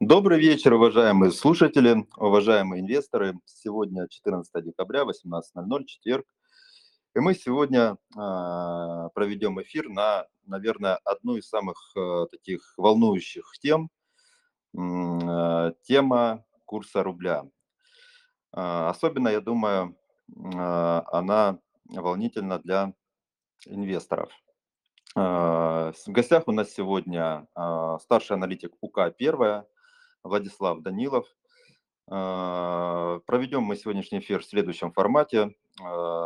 Добрый вечер, уважаемые слушатели, уважаемые инвесторы. Сегодня 14 декабря, 18.00, четверг. И мы сегодня э, проведем эфир на, наверное, одну из самых э, таких волнующих тем. Э, тема курса рубля. Э, особенно, я думаю, э, она волнительна для инвесторов. Э, в гостях у нас сегодня э, старший аналитик УК «Первая» Владислав Данилов. Проведем мы сегодняшний эфир в следующем формате.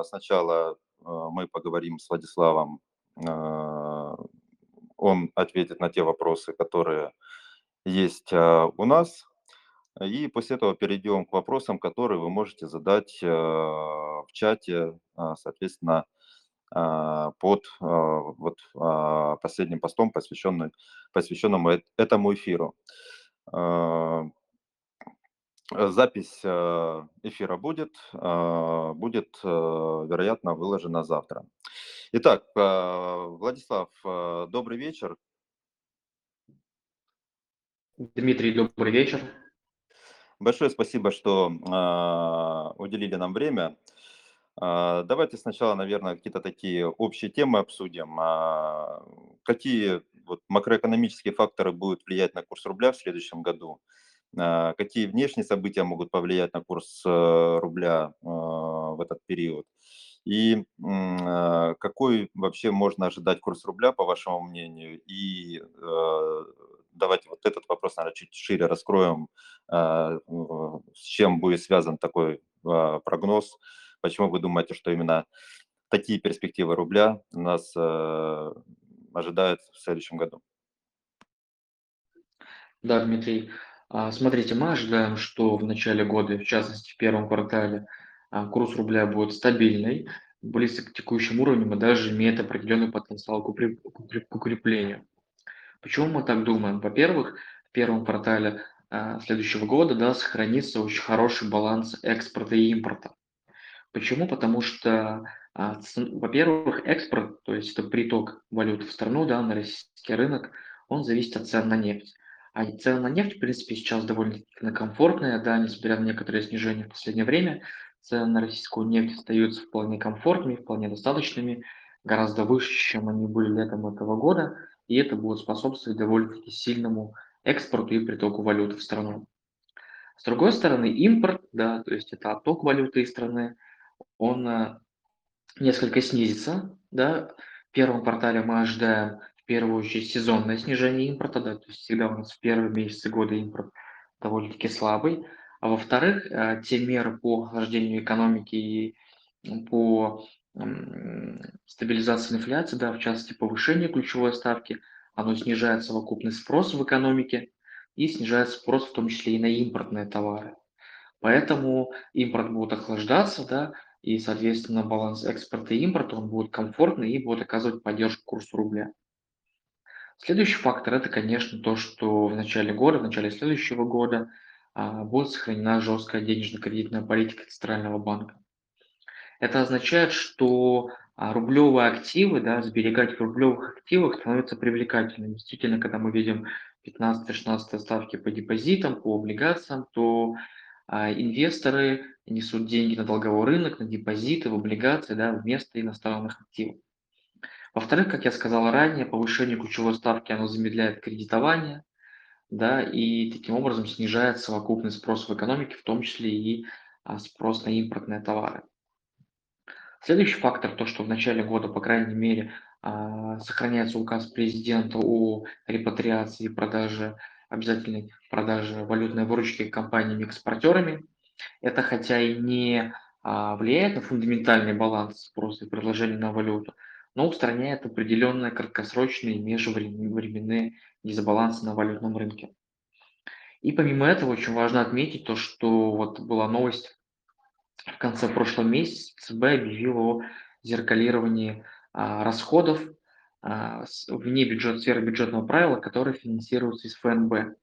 Сначала мы поговорим с Владиславом. Он ответит на те вопросы, которые есть у нас. И после этого перейдем к вопросам, которые вы можете задать в чате, соответственно, под вот последним постом, посвященным, посвященному этому эфиру. Запись эфира будет, будет, вероятно, выложена завтра. Итак, Владислав, добрый вечер. Дмитрий, добрый вечер. Большое спасибо, что э, уделили нам время. Э, давайте сначала, наверное, какие-то такие общие темы обсудим. Э, какие вот, макроэкономические факторы будут влиять на курс рубля в следующем году? Э, какие внешние события могут повлиять на курс э, рубля э, в этот период? И какой вообще можно ожидать курс рубля, по вашему мнению? И э, давайте вот этот вопрос, наверное, чуть шире раскроем, с чем будет связан такой прогноз, почему вы думаете, что именно такие перспективы рубля нас э, ожидают в следующем году? Да, Дмитрий, а, смотрите, мы ожидаем, что в начале года, в частности в первом квартале, а, курс рубля будет стабильный, близок к текущим уровням и даже имеет определенный потенциал к укреплению. Почему мы так думаем? Во-первых, в первом квартале а, следующего года да, сохранится очень хороший баланс экспорта и импорта. Почему? Потому что, а, во-первых, экспорт, то есть это приток валюты в страну, да, на российский рынок, он зависит от цен на нефть. А цены на нефть, в принципе, сейчас довольно комфортные, да, несмотря на некоторые снижения в последнее время, цены на российскую нефть остаются вполне комфортными, вполне достаточными, гораздо выше, чем они были летом этого года и это будет способствовать довольно-таки сильному экспорту и притоку валюты в страну. С другой стороны, импорт, да, то есть это отток валюты из страны, он э, несколько снизится, да. В первом квартале мы ожидаем в первую очередь сезонное снижение импорта, да, то есть всегда у нас в первые месяцы года импорт довольно-таки слабый. А во-вторых, э, те меры по охлаждению экономики и по стабилизации инфляции, да, в частности повышение ключевой ставки, оно снижает совокупный спрос в экономике и снижает спрос в том числе и на импортные товары. Поэтому импорт будет охлаждаться, да, и, соответственно, баланс экспорта и импорта он будет комфортный и будет оказывать поддержку курсу рубля. Следующий фактор – это, конечно, то, что в начале года, в начале следующего года а, будет сохранена жесткая денежно-кредитная политика Центрального банка. Это означает, что а, рублевые активы, да, сберегать в рублевых активах становится привлекательным. Действительно, когда мы видим 15-16 ставки по депозитам, по облигациям, то инвесторы несут деньги на долговой рынок, на депозиты, в облигации, да, вместо иностранных активов. Во-вторых, как я сказал ранее, повышение ключевой ставки оно замедляет кредитование, да, и таким образом снижает совокупный спрос в экономике, в том числе и а, спрос на импортные товары. Следующий фактор, то, что в начале года, по крайней мере, а, сохраняется указ президента о репатриации и продаже, обязательной продаже валютной выручки компаниями-экспортерами. Это хотя и не а, влияет на фундаментальный баланс спроса и предложения на валюту, но устраняет определенные краткосрочные межвременные дисбалансы на валютном рынке. И помимо этого очень важно отметить то, что вот была новость в конце прошлого месяца ЦБ объявил о зеркалировании а, расходов вне бюджет, сферы бюджетного правила, которые финансируются из ФНБ.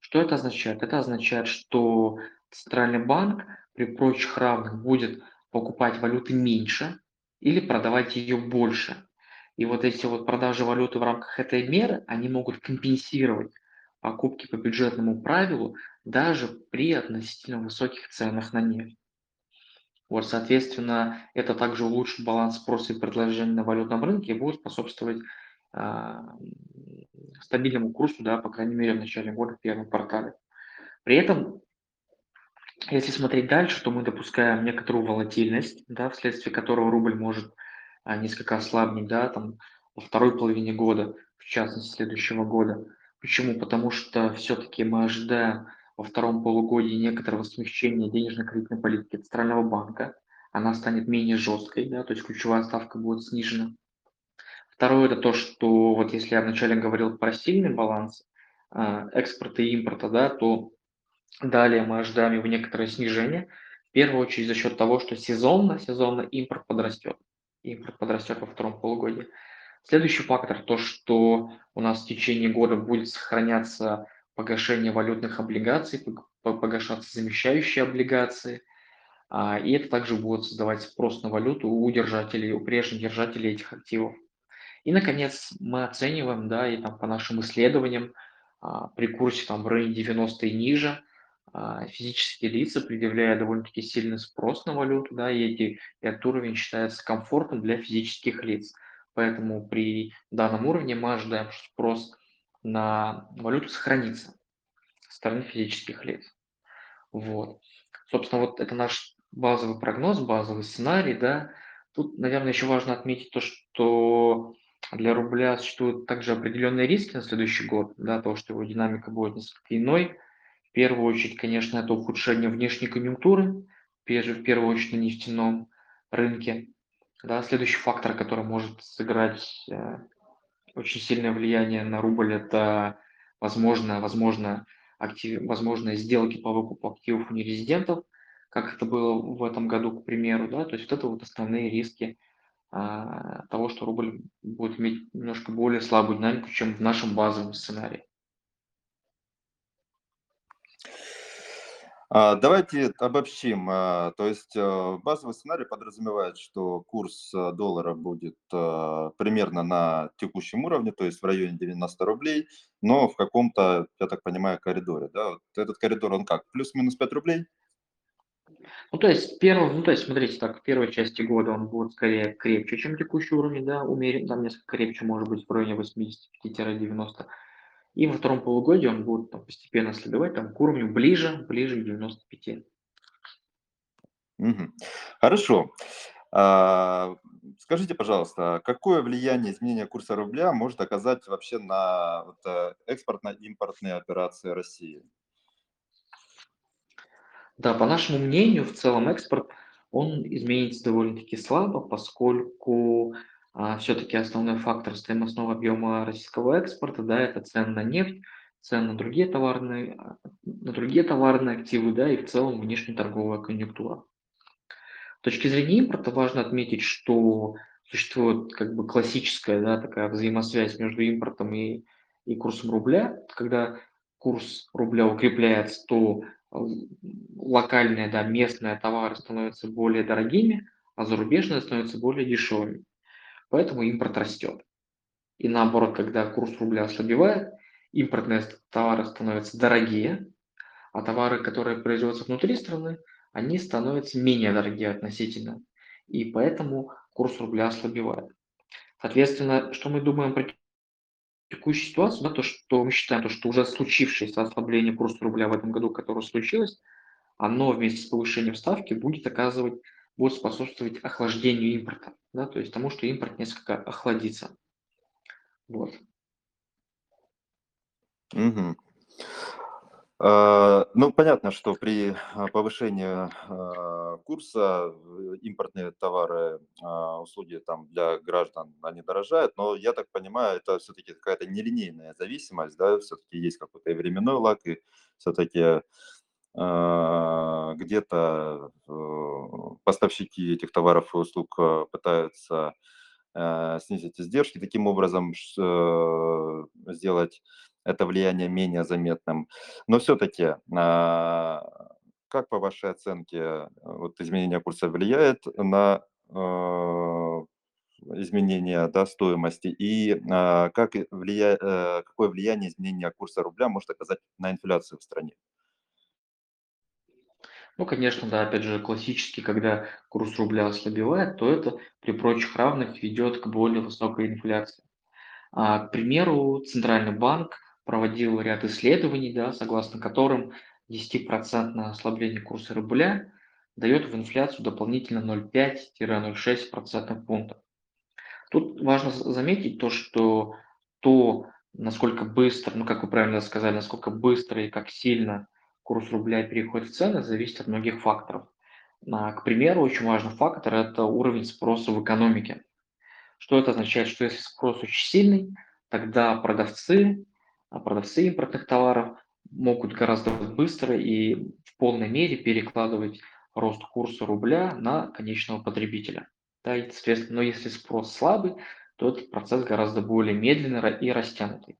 Что это означает? Это означает, что Центральный банк при прочих равных будет покупать валюты меньше или продавать ее больше. И вот эти вот продажи валюты в рамках этой меры, они могут компенсировать покупки по бюджетному правилу даже при относительно высоких ценах на нефть. Вот, соответственно, это также улучшит баланс спроса и предложения на валютном рынке и будет способствовать а, стабильному курсу, да, по крайней мере, в начале года, в первом квартале. При этом, если смотреть дальше, то мы допускаем некоторую волатильность, да, вследствие которого рубль может а, несколько ослабнуть, да, там, во второй половине года, в частности, следующего года. Почему? Потому что все-таки мы ожидаем во втором полугодии некоторого смягчения денежно-кредитной политики Центрального банка. Она станет менее жесткой, да, то есть ключевая ставка будет снижена. Второе– это то, что вот если я вначале говорил про сильный баланс э, экспорта и импорта, да, то далее мы ожидаем его некоторое снижение, в первую очередь за счет того, что сезонно, сезонно импорт подрастет. Импорт подрастет во втором полугодии. Следующий фактор, то, что у нас в течение года будет сохраняться погашение валютных облигаций, погашаться замещающие облигации, а, и это также будет создавать спрос на валюту у держателей, у прежних держателей этих активов. И, наконец, мы оцениваем, да, и там по нашим исследованиям, а, при курсе там в районе 90 и ниже, а, физические лица предъявляют довольно-таки сильный спрос на валюту, да, и, эти, этот уровень считается комфортным для физических лиц. Поэтому при данном уровне мы ожидаем, что спрос на валюту сохранится со стороны физических лиц. Вот. Собственно, вот это наш базовый прогноз, базовый сценарий, да. Тут, наверное, еще важно отметить то, что для рубля существуют также определенные риски на следующий год, да, то, что его динамика будет несколько иной. В первую очередь, конечно, это ухудшение внешней конъюнктуры, в первую очередь на нефтяном рынке. Да, следующий фактор, который может сыграть э, очень сильное влияние на рубль, это возможно, возможно, актив, возможные сделки по выкупу активов у нерезидентов, как это было в этом году, к примеру, да, то есть вот это вот основные риски а, того, что рубль будет иметь немножко более слабую динамику, чем в нашем базовом сценарии. Давайте обобщим. А, то есть э, базовый сценарий подразумевает, что курс э, доллара будет э, примерно на текущем уровне, то есть в районе 90 рублей, но в каком-то, я так понимаю, коридоре. Да? Вот этот коридор, он как? Плюс-минус 5 рублей? Ну, то есть, первый, ну, то есть, смотрите, так, в первой части года он будет скорее крепче, чем текущий уровень, да, умерен, там несколько крепче, может быть, в районе 85-90. И во втором полугодии он будет там, постепенно ослабевать там, к уровню ближе, ближе к 95. Угу. Хорошо. А, скажите, пожалуйста, какое влияние изменения курса рубля может оказать вообще на вот, э, экспортно-импортные операции России? Да, по нашему мнению, в целом экспорт, он изменится довольно-таки слабо, поскольку все-таки основной фактор стоимостного объема российского экспорта, да, это цены на нефть, цены на другие товарные, а, на другие товарные активы, да, и в целом внешнеторговая конъюнктура. С точки зрения импорта важно отметить, что существует как бы классическая, да, такая взаимосвязь между импортом и, и курсом рубля. Когда курс рубля укрепляется, то э, локальные, да, местные товары становятся более дорогими, а зарубежные становятся более дешевыми поэтому импорт растет. И наоборот, когда курс рубля ослабевает, импортные товары становятся дорогие, а товары, которые производятся внутри страны, они становятся менее дорогие относительно. И поэтому курс рубля ослабевает. Соответственно, что мы думаем про текущую ситуацию, да, то, что мы считаем, то, что уже случившееся ослабление курса рубля в этом году, которое случилось, оно вместе с повышением ставки будет оказывать будет способствовать охлаждению импорта, да, то есть тому, что импорт несколько охладится. Вот. Угу. Ну, понятно, что при а, повышении а, курса э, импортные товары, услуги там для граждан, они дорожают, но я так понимаю, это все-таки какая-то нелинейная зависимость, да, все-таки есть какой-то и временной лак, и все-таки где-то э, поставщики этих товаров и услуг э, пытаются э, снизить издержки, таким образом сделать это влияние менее заметным. Но все-таки, а, как по вашей оценке вот изменение курса влияет на изменения, да, стоимости и, а, как влия какое влияние изменение курса рубля может оказать на инфляцию в стране? Ну, конечно, да, опять же, классически, когда курс рубля ослабевает, то это при прочих равных ведет к более высокой инфляции. А, к примеру, Центральный банк проводил ряд исследований, да, согласно которым 10% ослабление курса рубля дает в инфляцию дополнительно 0,5-0,6 процентных пунктов. Тут важно заметить то, что то, насколько быстро, ну, как вы правильно сказали, насколько быстро и как сильно курс рубля переходит в цены, зависит от многих факторов. К примеру, очень важный фактор– это уровень спроса в экономике. Что это означает? Что если спрос очень сильный, тогда продавцы, а продавцы импортных товаров могут гораздо быстро и в полной мере перекладывать рост курса рубля на конечного потребителя. Да, и, соответственно, но если спрос слабый, то этот процесс гораздо более медленный и растянутый.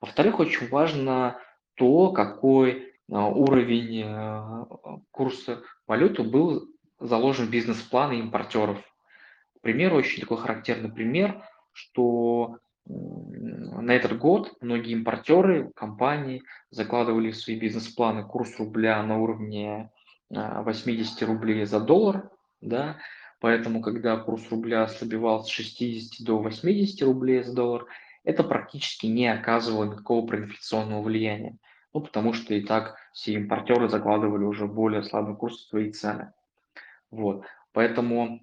Во-вторых, очень важно то, какой уровень а, курса валюты был заложен в бизнес-планы импортеров. К примеру, очень такой характерный пример, что на этот год многие импортеры, компании закладывали в свои бизнес-планы курс рубля на уровне а, 80 рублей за доллар, да, поэтому когда курс рубля ослабевал с 60 до 80 рублей за доллар, это практически не оказывало никакого проинфляционного влияния, ну, потому что и так все импортеры закладывали уже более слабый курс в свои цены. Вот. Поэтому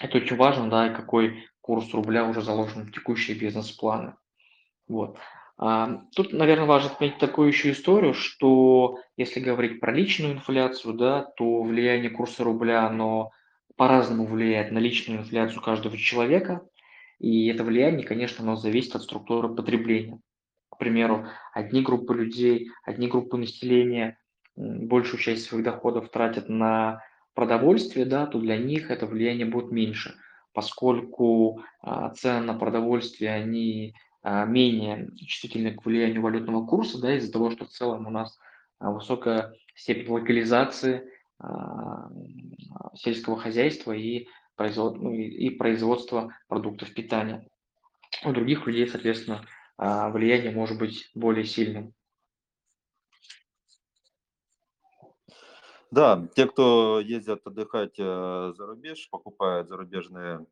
это очень важно, да, и какой курс рубля уже заложен в текущие бизнес-планы. Вот. А, Тут, наверное, важно отметить такую еще историю, что если говорить про личную инфляцию, да, то влияние курса рубля, оно по-разному влияет на личную инфляцию каждого человека, и это влияние, конечно, оно зависит от структуры потребления. К примеру, одни группы людей, одни группы населения большую часть своих доходов тратят на продовольствие, да, то для них это влияние будет меньше, поскольку а, цены на продовольствие, они а, менее чувствительны к влиянию валютного курса, да, из-за того, что в целом у нас а, высокая степень локализации а, сельского хозяйства и, производ- ну, и производства продуктов питания. У других людей, соответственно, влияние может быть более сильным. Да, те, кто ездят отдыхать, э, за рубеж, покупают зарубежные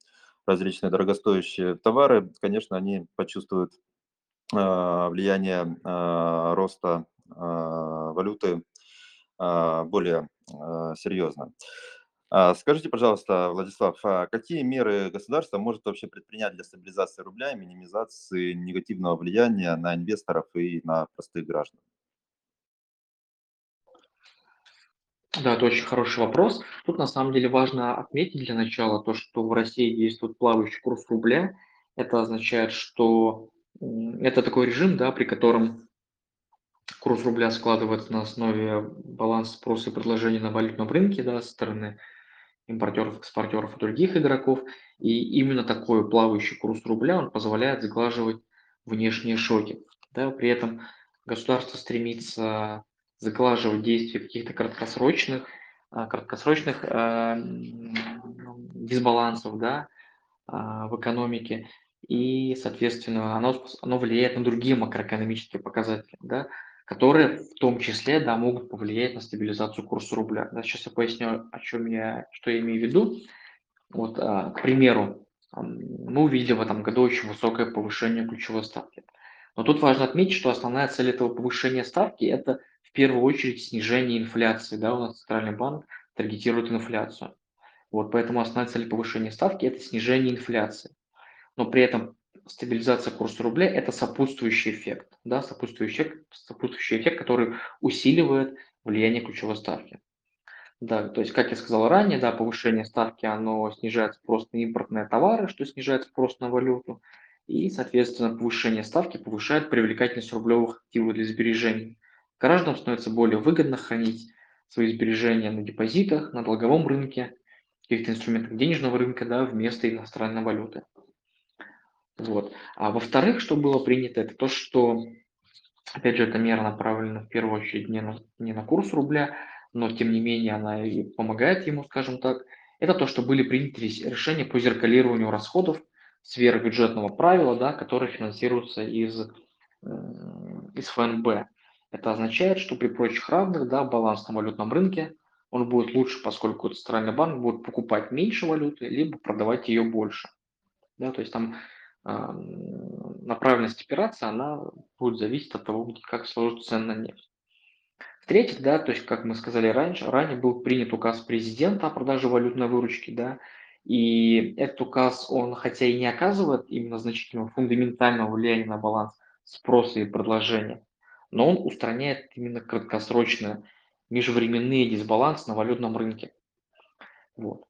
различные дорогостоящие товары, конечно, они почувствуют, а, влияние, а, роста, а, валюты, а, более, а, серьезно. А, скажите, пожалуйста, Владислав, а какие меры государство может вообще предпринять для стабилизации рубля и минимизации негативного влияния на инвесторов и на простых граждан? Да, это очень хороший вопрос. Тут на самом деле важно отметить для начала то, что в России действует плавающий курс рубля. Это означает, что это такой режим, да, при котором курс рубля складывается на основе баланса спроса и предложения на валютном рынке, да, со стороны импортеров, экспортеров и других игроков. И именно такой плавающий курс рубля, он позволяет сглаживать внешние шоки. Да, при этом государство стремится заглаживать действия каких-то краткосрочных, а, краткосрочных м, дисбалансов да, а, в экономике, и, соответственно, оно, оно влияет на другие макроэкономические показатели, да, которые в том числе да, могут повлиять на стабилизацию курса рубля. Да, сейчас я поясню, о чем я, что я имею в виду. Вот, а, к примеру, мы увидели в этом году очень высокое повышение ключевой ставки. Но тут важно отметить, что основная цель этого повышения ставки– это в первую очередь снижение инфляции. Да, у нас Центральный банк таргетирует инфляцию. Вот, поэтому основная цель повышения ставки– это снижение инфляции. Но при этом стабилизация курса рубля– это сопутствующий эффект. Да, сопутствующий эффект, сопутствующий эффект, который усиливает влияние ключевой ставки. Да, то есть, как я сказал ранее, да, повышение ставки, оно снижает спрос на импортные товары, что снижает спрос на валюту, и, соответственно, повышение ставки повышает привлекательность рублевых активов для сбережений. Гражданам становится более выгодно хранить свои сбережения на депозитах, на долговом рынке, каких-то инструментах денежного рынка, да, вместо иностранной валюты. Вот. А во-вторых, что было принято, это то, что Опять же, эта мера направлена в первую очередь не на, не на курс рубля, но тем не менее она и помогает ему, скажем так. это то, что были приняты решения по зеркалированию расходов сферы бюджетного правила, да, которые финансируются из, из ФНБ. Это означает, что при прочих равных да, баланс на валютном рынке он будет лучше, поскольку центральный банк будет покупать меньше валюты, либо продавать ее больше. Да, то есть там направленность операции, она будет зависеть от того, как сложится цены на нефть. В-третьих, да, то есть, как мы сказали раньше, ранее был принят указ президента о продаже валютной выручки, да, и этот указ, он хотя и не оказывает именно значительного фундаментального влияния на баланс спроса и предложения, но он устраняет именно краткосрочные межвременные дисбалансы на валютном рынке. Вот.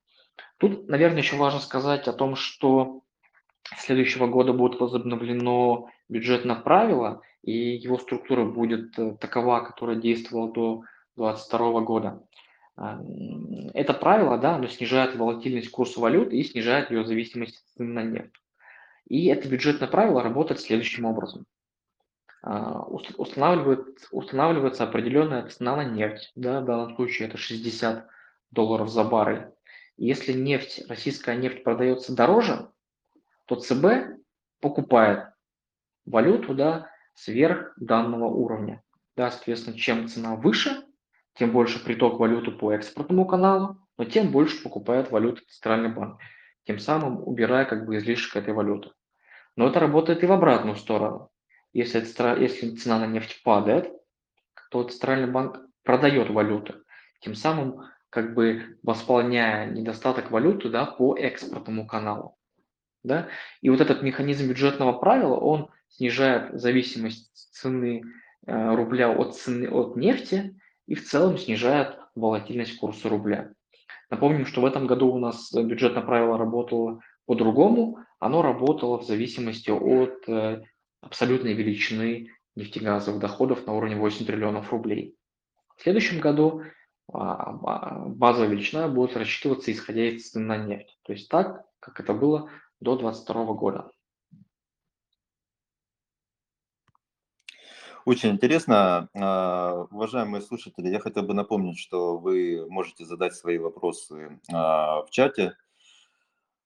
Тут, наверное, еще важно сказать о том, что следующего года будет возобновлено бюджетное правило, и его структура будет э, такова, которая действовала до 2022 года. Это правило, да, оно снижает волатильность курса валют и снижает ее зависимость на нефть. И это бюджетное правило работает следующим образом. А, устанавливает, устанавливается определенная цена на нефть, да, в данном случае это 60 долларов за баррель. Если нефть, российская нефть продается дороже, то ЦБ покупает валюту да, сверх данного уровня. Да, соответственно, чем цена выше, тем больше приток валюты по экспортному каналу, но тем больше покупает валюту Центральный банк, тем самым убирая как бы излишек этой валюты. Но это работает и в обратную сторону. Если, если цена на нефть падает, то Центральный банк продает валюту, тем самым как бы восполняя недостаток валюты да, по экспортному каналу. Да? И вот этот механизм бюджетного правила, он снижает зависимость цены э, рубля от цены от нефти и в целом снижает волатильность курса рубля. Напомним, что в этом году у нас бюджетное правило работало по-другому. Оно работало в зависимости от э, абсолютной величины нефтегазовых доходов на уровне 8 триллионов рублей. В следующем году а, а, базовая величина будет рассчитываться исходя из цены на нефть. То есть так, как это было до 2022 года. Очень интересно. А, уважаемые слушатели, я хотел бы напомнить, что вы можете задать свои вопросы в чате.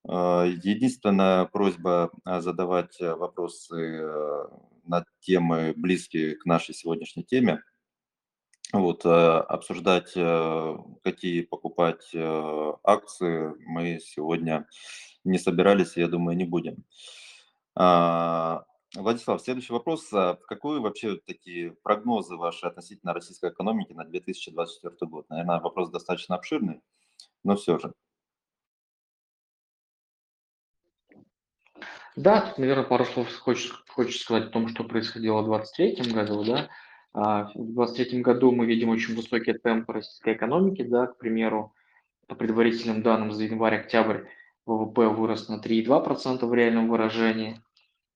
Единственная просьба задавать вопросы на темы, близкие к нашей сегодняшней теме – вот, обсуждать, какие покупать акции мы сегодня не собирались, я думаю, не будем. А, Владислав, следующий вопрос. А какую вообще такие прогнозы ваши относительно российской экономики на 2024 год? Наверное, вопрос достаточно обширный, но все же. Да, тут, наверное, пару слов хочется, хочется сказать о том, что происходило в 2023 году, да. А, в 2023 году мы видим очень высокие темпы российской экономики, да, к примеру, по предварительным данным за январь-октябрь ВВП вырос на 3,2% в реальном выражении.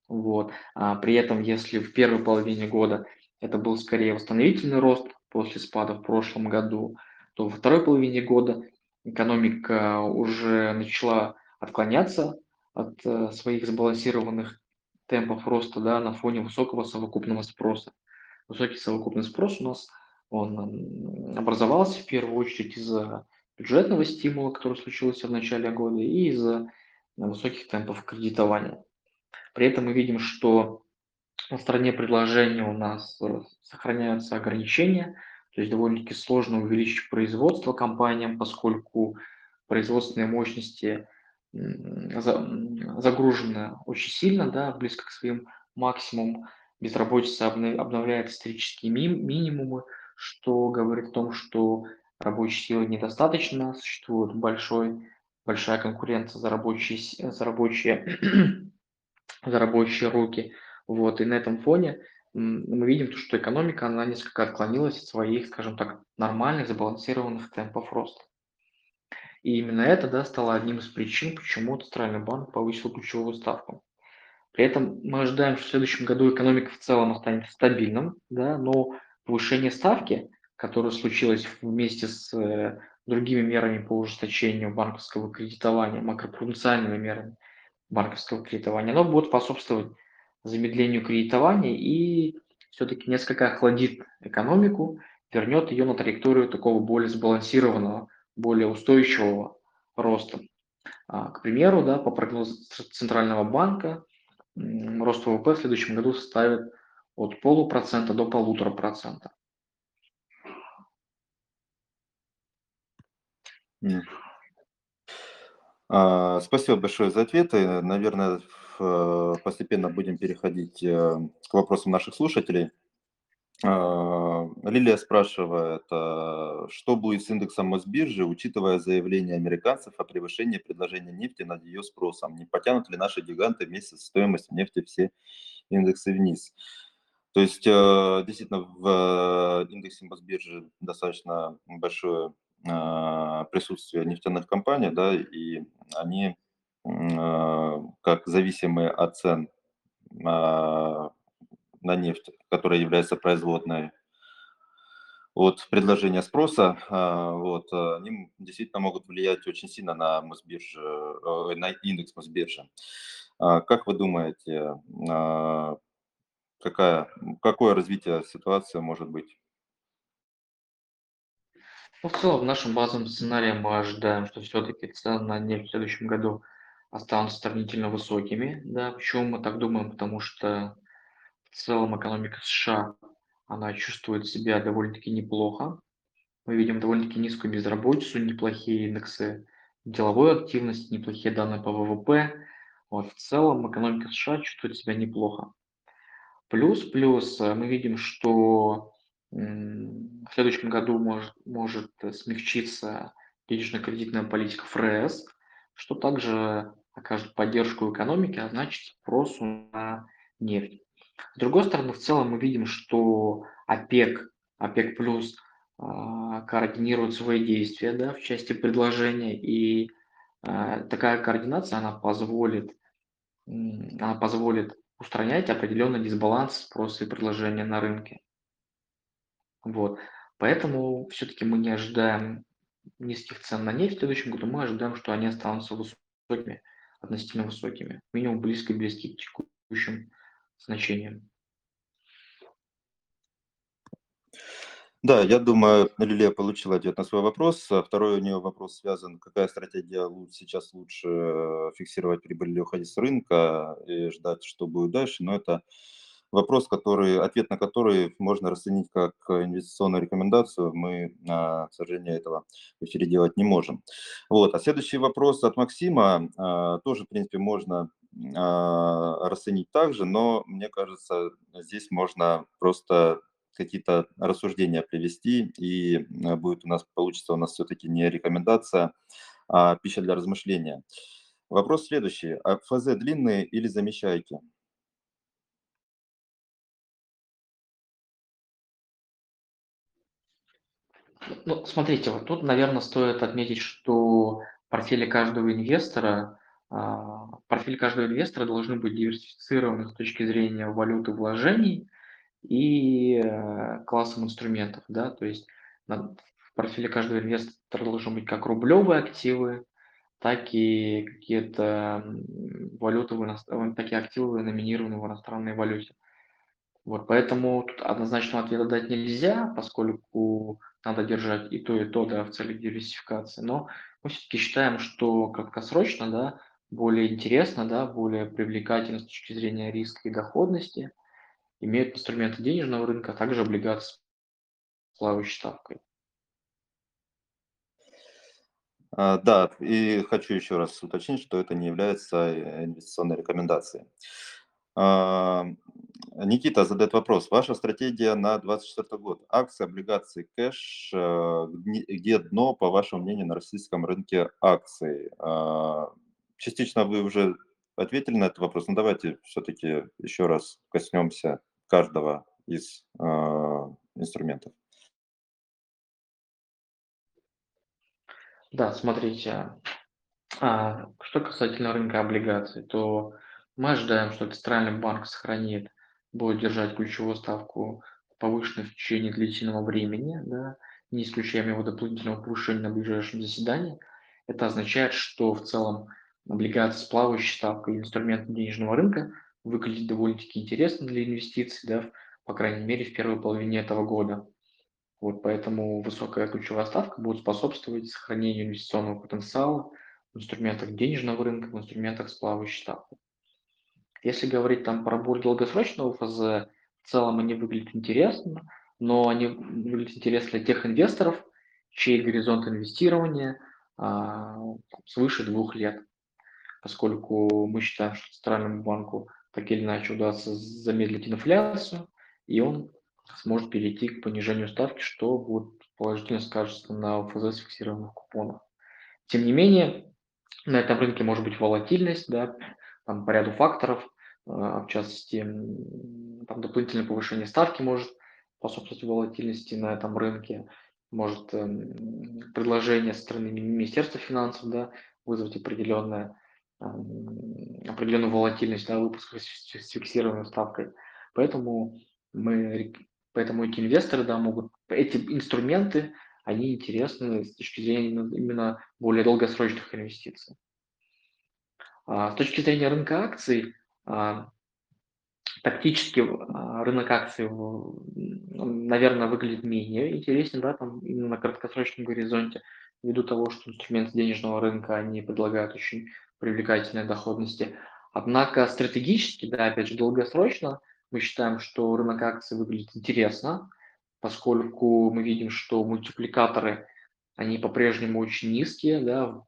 Вот. А при этом, если в первой половине года это был скорее восстановительный рост после спада в прошлом году, то во второй половине года экономика уже начала отклоняться от э, своих сбалансированных темпов роста да, на фоне высокого совокупного спроса высокий совокупный спрос у нас, он образовался в первую очередь из-за бюджетного стимула, который случился в начале года, и из-за высоких темпов кредитования. При этом мы видим, что на стороне предложения у нас э, сохраняются ограничения, то есть довольно-таки сложно увеличить производство компаниям, поскольку производственные мощности загружены очень сильно, да, близко к своим максимумам безработица обновляет исторические минимумы, что говорит о том, что рабочей силы недостаточно, существует большой, большая конкуренция за рабочие, за рабочие, за рабочие руки. Вот, и на этом фоне мы видим, что экономика, она несколько отклонилась от своих, скажем так, нормальных, сбалансированных темпов роста. И именно это да, стало одним из причин, почему Центральный банк повысил ключевую ставку. При этом мы ожидаем, что в следующем году экономика в целом останется стабильным, да, но повышение ставки, которое случилось вместе с э, другими мерами по ужесточению банковского кредитования, макропруденциальными мерами банковского кредитования, оно будет способствовать замедлению кредитования и все-таки несколько охладит экономику, вернет ее на траекторию такого более сбалансированного, более устойчивого роста. А, К примеру, да, по прогнозу Центрального банка, рост ВВП в следующем году составит от полупроцента до полутора процента. М. А, Спасибо большое за ответы. Наверное, э, постепенно будем переходить э, к вопросам наших слушателей. А, Лилия спрашивает, а, что будет с индексом Мосбиржи, учитывая заявление американцев о превышении предложения нефти над ее спросом? Не потянут ли наши гиганты вместе со стоимостью нефти все индексы вниз? То есть, э, действительно, в индексе Мосбиржи достаточно большое а, присутствие нефтяных компаний, да, и они а, как зависимые от цен а, на нефть, которая является производной от предложения спроса, а, вот, а, они действительно могут влиять очень сильно на Мосбиржу, э, на индекс Мосбиржи. А, Как вы думаете, а, какая, какое развитие ситуации может быть? Ну, в целом, в нашем базовом сценарии мы ожидаем, что все-таки цены на нефть в следующем году останутся сравнительно высокими. Да, почему мы так думаем? Потому что в целом экономика США, она чувствует себя довольно-таки неплохо. Мы видим довольно-таки низкую безработицу, неплохие индексы деловой активности, неплохие данные по ВВП. Вот, в целом экономика США чувствует себя неплохо. Плюс, плюс э, мы видим, что в следующем году может, может э, смягчиться денежно-кредитная политика ФРС, что также окажет поддержку экономике, а значит спросу на нефть. С другой стороны, в целом мы видим, что ОПЕК, ОПЕК плюс а, координирует свои действия да, в части предложения, и а, такая координация, она позволит она позволит устранять определенный дисбаланс спроса и предложения на рынке. Вот. Поэтому все-таки мы не ожидаем низких цен на нефть в следующем году, мы ожидаем, что они останутся высокими, относительно высокими, минимум близко близки к текущим значениям. Да, я думаю, Лилия получила ответ на свой вопрос. А Второй у нее вопрос связан, какая стратегия сейчас лучше э, фиксировать прибыль или уходить с рынка и ждать, что будет дальше. Но это вопрос, который, ответ на который можно расценить как инвестиционную рекомендацию. Мы, а, к сожалению, этого в эфире делать не можем. Вот. А следующий вопрос от Максима а, тоже, в принципе, можно а, расценить также, но мне кажется, здесь можно просто какие-то рассуждения привести, и э, будет у нас, получится у нас все-таки не рекомендация, а пища для размышления. Вопрос следующий. ФЗ длинные или замещайки? Ну, смотрите, вот тут, наверное, стоит отметить, что в портфеле каждого инвестора, а, портфель каждого инвестора должны быть диверсифицированы с точки зрения валюты вложений и э, классом инструментов, да, то есть в портфеле каждого инвестора должны быть как рублевые активы, так и какие-то м, валюты, в иност- э, такие активы, номинированные в иностранной валюте. Вот, поэтому тут однозначного ответа дать нельзя, поскольку надо держать и то, и то, да, в целях диверсификации. Но мы все-таки считаем, что краткосрочно, да, более интересно, да, более привлекательно с точки зрения риска и доходности имеют инструменты денежного рынка, а также облигации с плавающей ставкой. А, Да, и хочу еще раз уточнить, что это не является э, инвестиционной рекомендацией. Никита задает вопрос. Ваша стратегия на 2024 год. Акции, облигации, кэш. э, Где дно, по вашему мнению, на российском рынке акций? А, Частично вы уже ответили на этот вопрос, но давайте все-таки еще раз коснемся каждого из а, инструментов. Да, смотрите, а, что касательно рынка облигаций, то мы ожидаем, что Центральный банк сохранит, будет держать ключевую ставку повышенной в течение длительного времени, да, не исключаем его дополнительного повышения на ближайшем заседании. Это означает, что в целом облигации с плавающей ставкой и инструмент денежного рынка выглядит довольно-таки интересно для инвестиций, да, по крайней мере, в первой половине этого года. Вот поэтому высокая ключевая ставка будет способствовать сохранению инвестиционного потенциала в инструментах денежного рынка, в инструментах с плавающей ставкой. Если говорить там про более долгосрочного ФЗ, в целом они выглядят интересно, но они выглядят интересно для тех инвесторов, чей горизонт инвестирования а, свыше двух лет, поскольку мы считаем, что Центральному банку так или иначе удастся замедлить инфляцию, и он сможет перейти к понижению ставки, что будет положительно скажется на ОФЗ с фиксированных купонов. Тем не менее, на этом рынке может быть волатильность, да, там по ряду факторов, а, в частности, там дополнительное повышение ставки может способствовать волатильности на этом рынке, может эм, предложение со стороны Министерства финансов да, вызвать определенное, определенную волатильность да, выпуска с фиксированной ставкой. Поэтому мы, поэтому эти инвесторы да, могут, эти инструменты, они интересны с точки зрения именно более долгосрочных инвестиций. А, с точки зрения рынка акций, а, тактически а, рынок акций, наверное, выглядит менее интересен, да, там именно на краткосрочном горизонте, ввиду того, что инструменты денежного рынка, они предлагают очень привлекательные доходности. Однако стратегически, да, опять же, долгосрочно мы считаем, что рынок акций выглядит интересно, поскольку мы видим, что мультипликаторы, они по-прежнему очень низкие, да,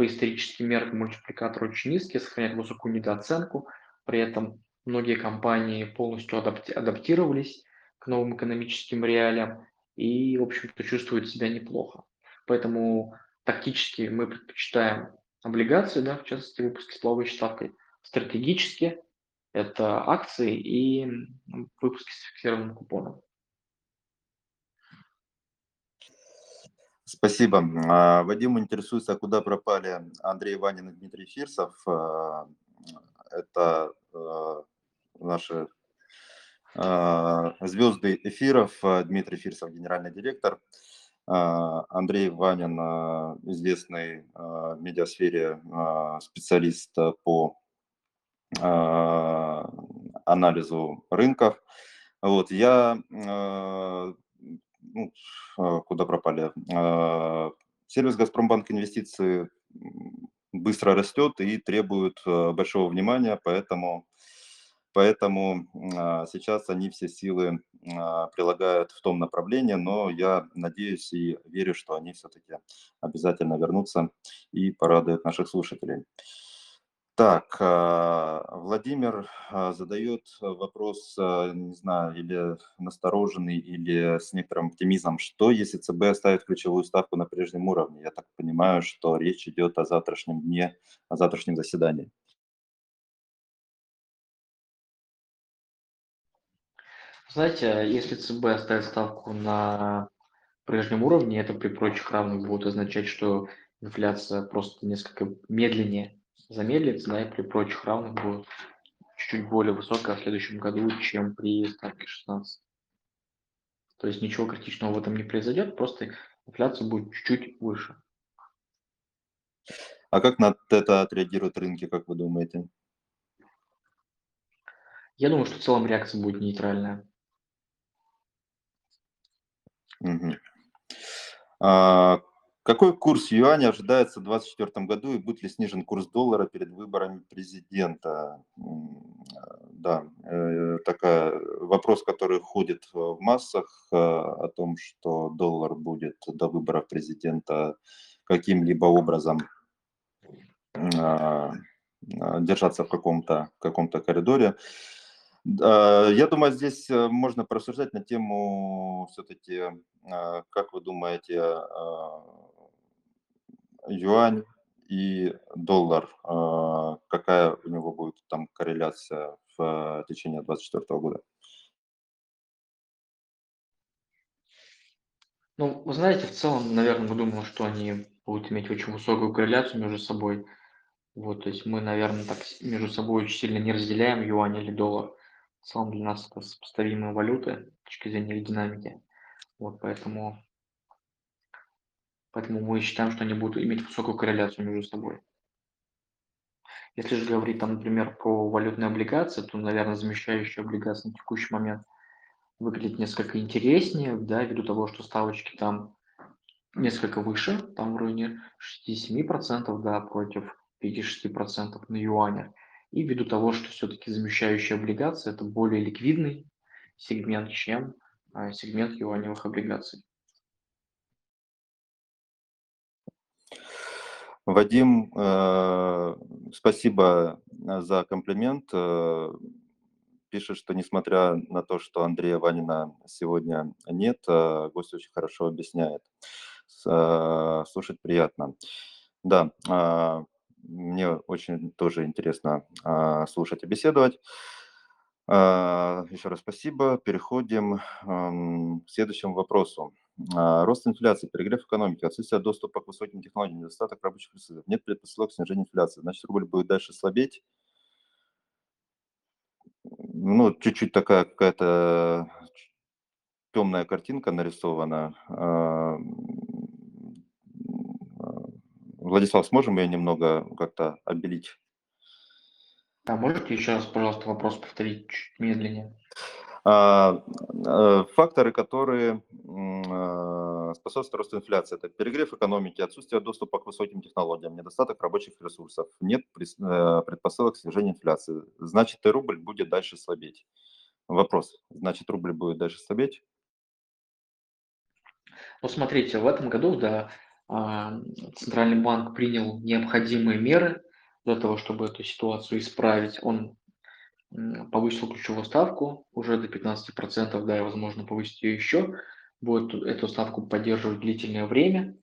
по историческим меркам мультипликаторы очень низкие, сохраняют высокую недооценку, при этом многие компании полностью адапти- адаптировались к новым экономическим реалиям и, в общем-то, чувствуют себя неплохо. Поэтому тактически мы предпочитаем облигации, да, в частности, выпуски с плавающей ставкой. Стратегически это акции и выпуски с фиксированным купоном. Спасибо. А, Вадим интересуется, куда пропали Андрей Ванин и Дмитрий Фирсов. А, это а, наши звезды эфиров. Дмитрий Фирсов, генеральный директор. Андрей Ванин, известный в медиасфере специалист по анализу рынков. Вот, я ну, а, куда пропали. А, сервис «Газпромбанк Инвестиции» быстро растет и требует а, большого внимания, поэтому, поэтому сейчас они все силы прилагают в том направлении, но я надеюсь и верю, что они все-таки обязательно вернутся и порадуют наших слушателей. Так, а, Владимир а, задает вопрос, а, не знаю, или настороженный, или с некоторым оптимизмом. Что, если ЦБ оставит ключевую ставку на прежнем уровне? Я так понимаю, что речь идет о завтрашнем дне, о завтрашнем заседании. Знаете, если ЦБ оставит ставку на прежнем уровне, это при прочих равных будет означать, что инфляция просто несколько медленнее замедлится, да, и при прочих равных будет чуть-чуть более высокая в следующем году, чем при ставке 16. То есть ничего критичного в этом не произойдет, просто инфляция будет чуть-чуть выше. А как на это отреагируют рынки, как вы думаете? Я думаю, что в целом реакция будет нейтральная. Угу. А, какой курс юаня ожидается в 2024 году и будет ли снижен курс доллара перед выборами президента? Да, э, такая вопрос, который ходит в массах э, о том, что доллар будет до выборов президента каким-либо образом а, держаться в каком-то каком коридоре. Я думаю, здесь э, можно порассуждать на тему все-таки, как вы думаете, юань и доллар, а, какая у него будет там корреляция в течение 2024 года? Ну, вы знаете, в целом, наверное, мы думаем, что они будут иметь очень высокую корреляцию между собой. Вот, то есть мы, наверное, так между собой очень сильно не разделяем юань или доллар. В целом для нас это сопоставимые валюты с точки зрения их динамики. Вот, поэтому Поэтому мы считаем, что они будут иметь высокую корреляцию между собой. Если же говорить, там, например, про валютные облигации, то, наверное, замещающие облигации на текущий момент выглядит несколько интереснее, да, ввиду того, что ставочки там несколько выше, там в районе 6-7%, да, против 5-6% на юанях. И ввиду того, что все-таки замещающие облигации– это более ликвидный сегмент, чем а, сегмент юаневых облигаций. Вадим, э, спасибо за комплимент. Э, пишет, что несмотря на то, что Андрея Ванина сегодня нет, э, гость очень хорошо объясняет. Э, слушать приятно. Да, э, мне очень тоже интересно э, слушать и беседовать. Э, еще раз спасибо. Переходим э, к следующему вопросу. Э, рост инфляции, перегрев экономики, отсутствие доступа к высоким технологиям, недостаток рабочих ресурсов. Нет предпосылок снижения инфляции. Значит, рубль будет дальше слабеть ну, чуть-чуть такая какая-то темная картинка нарисована. А, Владислав, сможем ее немного как-то обелить? А можете еще раз, пожалуйста, вопрос повторить чуть медленнее? А, э, факторы, которые а, способствуют росту инфляции, это перегрев экономики, отсутствие доступа к высоким технологиям, недостаток рабочих ресурсов, нет э, предпосылок к снижению инфляции. Значит, и рубль будет дальше слабеть. Вопрос, значит, рубль будет дальше слабеть? Ну, смотрите, в этом году, да, а, Центральный банк принял необходимые меры для того, чтобы эту ситуацию исправить. Он повысил ключевую ставку уже до 15%, да, и, возможно, повысить ее еще. Будет эту ставку поддерживать длительное время.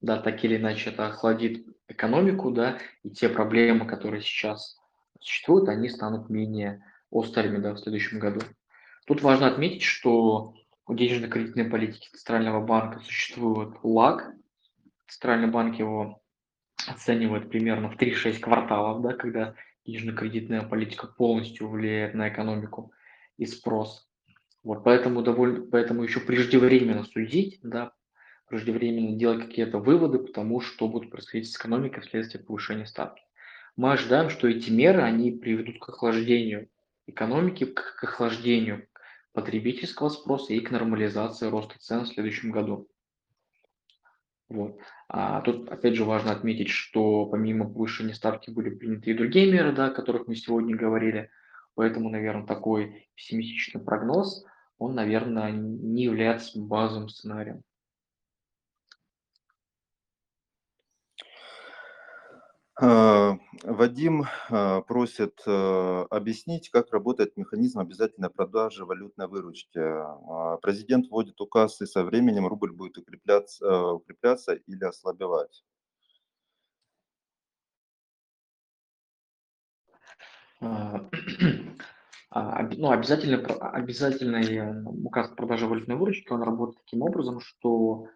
Да, так или иначе это охладит экономику, да, и те проблемы, которые сейчас существуют, они станут менее острыми, да, в следующем году. Тут важно отметить, что у денежно-кредитной политики Центрального банка существует лаг. Центральный банк его оценивает примерно в 3-6 кварталов, да, когда денежно-кредитная политика полностью влияет на экономику и спрос. Вот поэтому, довольно, поэтому еще преждевременно судить, да, преждевременно делать какие-то выводы по тому, что будет происходить с экономикой вследствие повышения ставки. Мы ожидаем, что эти меры, они приведут к охлаждению экономики, к охлаждению потребительского спроса и к нормализации роста цен в следующем году. Вот. А тут, опять же, важно отметить, что помимо повышения ставки были приняты и другие меры, да, о которых мы сегодня говорили. Поэтому, наверное, такой пессимистичный прогноз, он, наверное, не является базовым сценарием. Вадим э, просит э, объяснить, как работает механизм обязательной продажи валютной выручки. Президент вводит указ, и со временем рубль будет укрепляться, укрепляться или ослабевать. А, ну, обязательно, обязательный указ продажи валютной выручки, он работает таким образом, что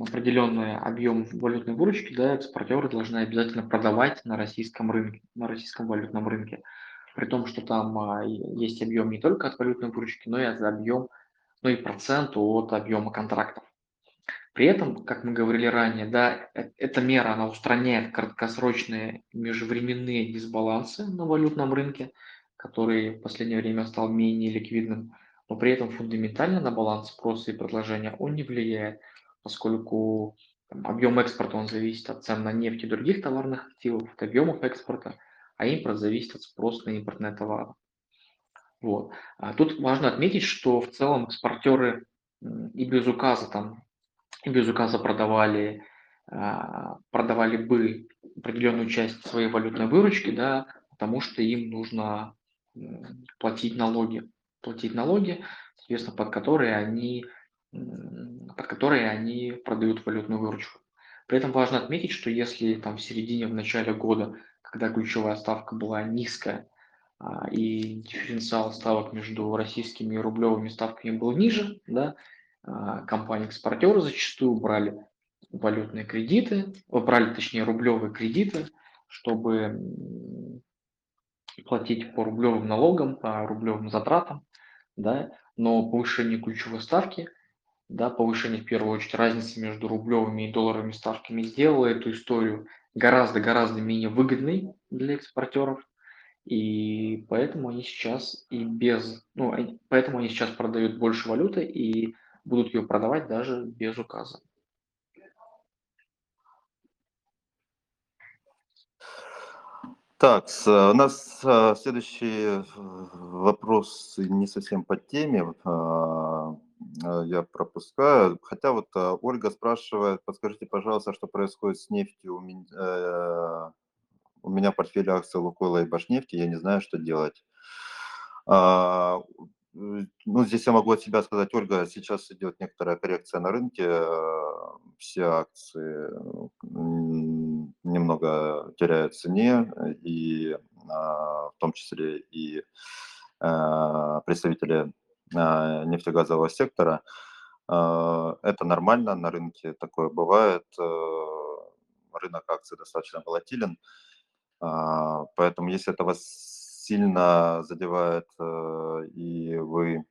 определенный объем валютной выручки, да, экспортеры должны обязательно продавать на российском рынке, на российском валютном рынке. При том, что там а, есть объем не только от валютной выручки, но и от объем, ну и процент от объема контрактов. При этом, как мы говорили ранее, да, э, эта мера, она устраняет краткосрочные межвременные дисбалансы на валютном рынке, который в последнее время стал менее ликвидным, но при этом фундаментально на баланс спроса и предложения он не влияет поскольку объем экспорта он зависит от цен на нефть и других товарных активов, от объемов экспорта, а импорт зависит от спроса на импортные товары. Вот. А тут важно отметить, что в целом экспортеры и без указа там и без указа продавали, а, продавали бы определенную часть своей валютной выручки, да, потому что им нужно платить налоги, платить налоги, соответственно, под которые они под которые они продают валютную выручку. При этом важно отметить, что если там в середине, в начале года, когда ключевая ставка была низкая, а, и дифференциал ставок между российскими и рублевыми ставками был ниже, да, а, компании-экспортеры зачастую брали валютные кредиты, брали, точнее, рублевые кредиты, чтобы платить по рублевым налогам, по рублевым затратам, да, но повышение ключевой ставки – да, повышение в первую очередь разницы между рублевыми и долларовыми ставками сделало эту историю гораздо-гораздо менее выгодной для экспортеров. И поэтому они сейчас и без, ну, поэтому они сейчас продают больше валюты и будут ее продавать даже без указа. Так, у нас э, следующий э, вопрос не совсем по теме. А, а, Я пропускаю. Хотя вот а, Ольга спрашивает, подскажите, пожалуйста, что происходит с нефтью у меня, э, у меня в портфеле акций Лукойла и Башнефти, я не знаю, что делать. А, Ну, здесь я могу от себя сказать, Ольга, сейчас идет некоторая коррекция на рынке, э, все акции немного теряют цене, э, и в том числе и представители нефтегазового сектора. А, Это нормально, на рынке такое бывает. э, Рынок акций достаточно волатилен. А, поэтому если это вас сильно задевает, и вы,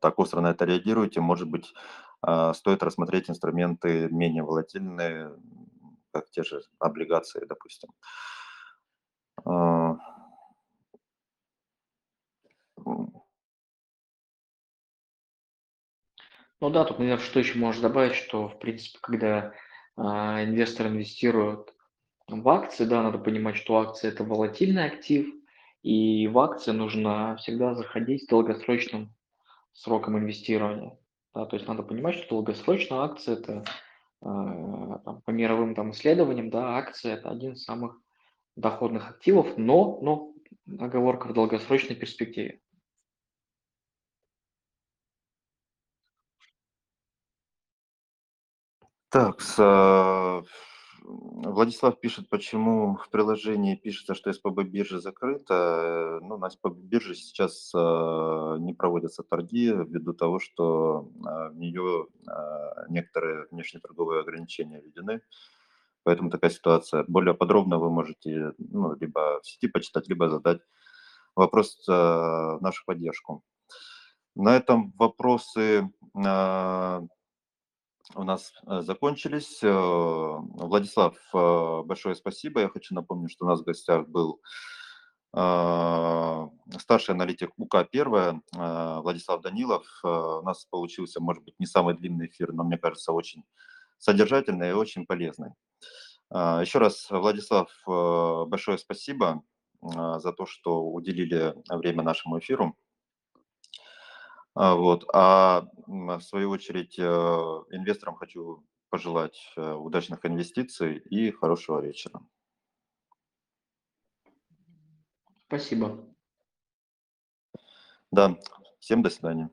так остро на это реагируете, может быть, а, стоит рассмотреть инструменты менее волатильные, как те же облигации, допустим. А, м, Ну да, тут, наверное, что еще можно добавить, что, в принципе, когда а, инвестор инвестирует в акции, да, надо понимать, что акции– это волатильный актив, и в акции нужно всегда заходить с долгосрочным сроком инвестирования. Да, то есть надо понимать, что долгосрочная акция– это а, там, по мировым там, исследованиям, да, акция– это один из самых доходных активов, но, но оговорка в долгосрочной перспективе. Так, с, а, Владислав пишет, почему в приложении пишется, что СПБ биржа закрыта. Э, Ну, на СПБ бирже сейчас а, не проводятся торги ввиду того, что а, в нее а, некоторые внешнеторговые ограничения введены. Поэтому такая ситуация. Более подробно вы можете ну, либо в сети почитать, либо задать вопрос а, в нашу поддержку. На этом вопросы а, у нас э, закончились. Э, Владислав, э, большое спасибо. Я хочу напомнить, что у нас в гостях был старший аналитик УК первая э, Владислав Данилов. У нас получился, может быть, не самый длинный эфир, но мне кажется, очень содержательный и очень полезный. Еще раз, Владислав, большое спасибо за то, что уделили время нашему эфиру. А, вот. А, в свою очередь, э, инвесторам хочу пожелать, э, удачных инвестиций и хорошего вечера. Спасибо. Да, всем до свидания.